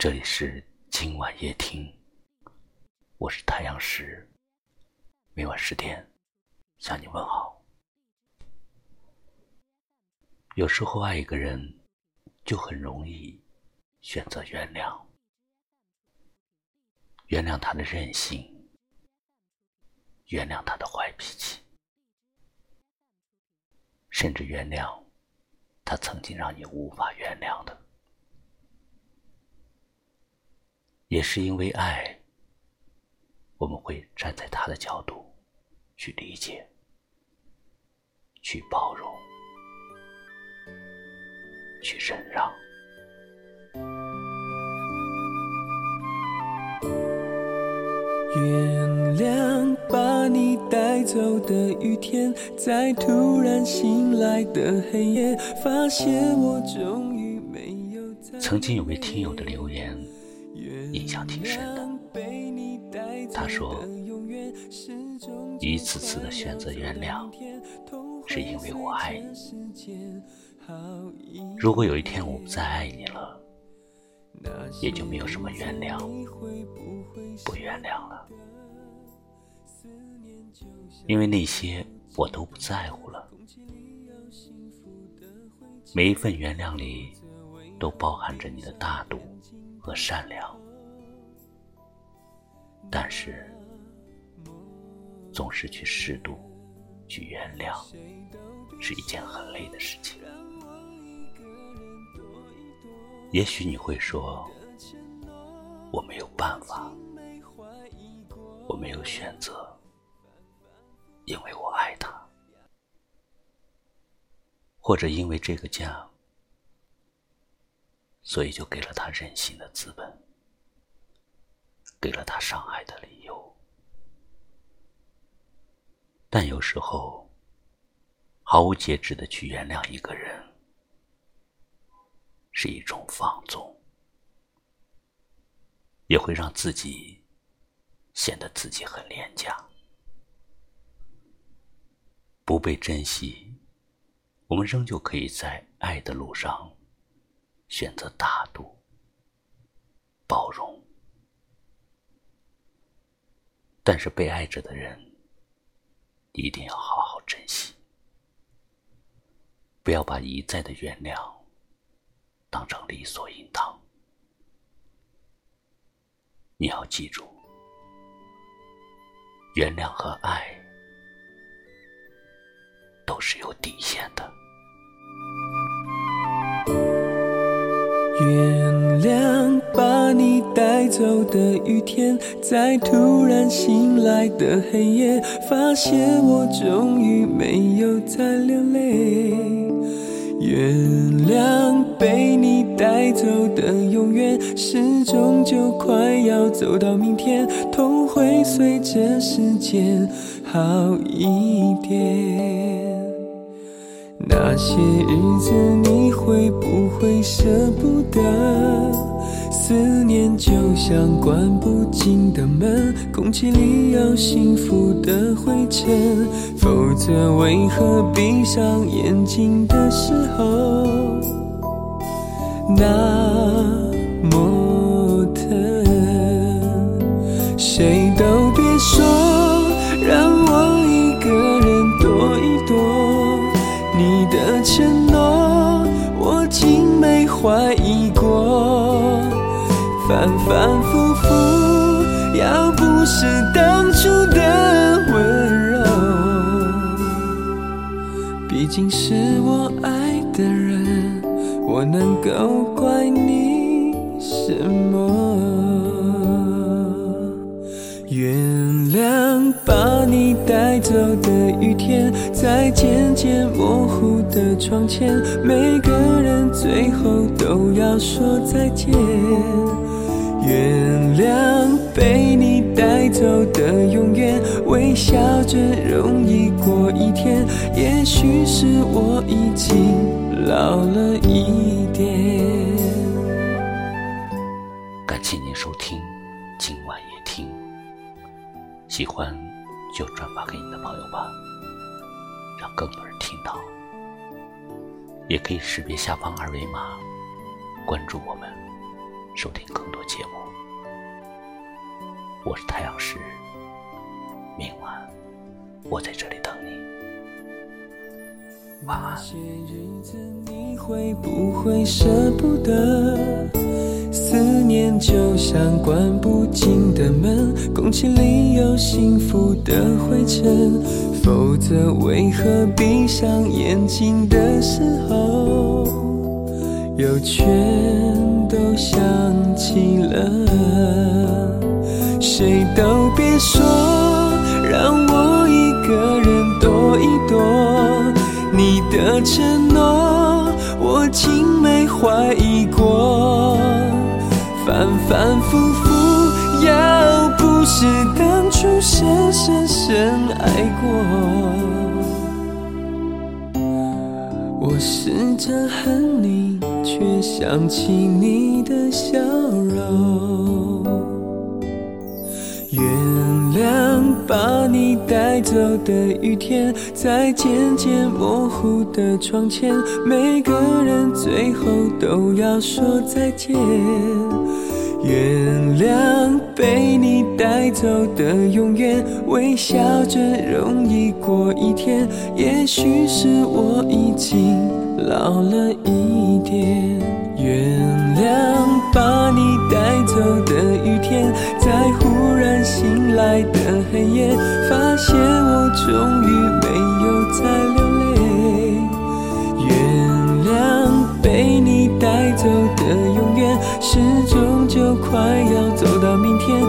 这里是今晚夜听，我是太阳石，每晚十点向你问好。有时候爱一个人，就很容易选择原谅，原谅他的任性，原谅他的坏脾气，甚至原谅他曾经让你无法原谅的。也是因为爱，我们会站在他的角度去理解、去包容、去忍让。原谅把你带走的雨天，在突然醒来的黑夜，发现我终于没有。曾经有位听友的留言。印象挺深的。他说：“一次次的选择原谅，是因为我爱你。如果有一天我不再爱你了，也就没有什么原谅不原谅了，因为那些我都不在乎了。每一份原谅里，都包含着你的大度和善良。”但是，总是去适度去原谅，是一件很累的事情。也许你会说，我没有办法，我没有选择，因为我爱他，或者因为这个家，所以就给了他任性的资本。给了他伤害的理由，但有时候，毫无节制的去原谅一个人，是一种放纵，也会让自己显得自己很廉价，不被珍惜。我们仍旧可以在爱的路上选择大度、包容。但是被爱着的人，一定要好好珍惜，不要把一再的原谅当成理所应当。你要记住，原谅和爱都是有底线的。把你带走的雨天，在突然醒来的黑夜，发现我终于没有再流泪。原谅被你带走的永远，是终就快要走到明天，痛会随着时间好一点。那些日子，你会不会舍不得？思念就像关不紧的门，空气里有幸福的灰尘。否则，为何闭上眼睛的时候那么疼？谁都别说。让我一个人躲一躲，你的承诺我竟没怀疑，反反复复，要不是当初的温柔，毕竟是我爱的人，我能够怪你什么？原谅把你带走的雨天，在渐渐模糊的窗前，每个人最后都要说再见。原谅被你带走的永远，微笑着容易过一天。也许是我已经老了一点。感谢您收听今晚夜听。喜欢就转发给你的朋友吧，让更多人听到。也可以识别下方二维码关注我们。收听更多节目。我是太阳石，明晚我在这里等你。晚安。思念就像关不紧的门，空气里有幸福的灰尘，否则为何闭上眼睛的时候，又缺想起了？谁都别说，让我一个人躲一躲，你的承诺我竟没怀疑过。反反复复，要不是当初深深深爱过，我试着恨你，却想起你的笑容。原谅把你带走的雨天，在渐渐模糊的窗前，每个人最后都要说再见。原谅被你带走的永远，微笑着容易过一天。也许是我已经老了一点。原谅把你带走的雨天，在忽然醒来的黑夜，发现我终于没有再流泪。原谅被你带走的永远，是终究快要走到明天，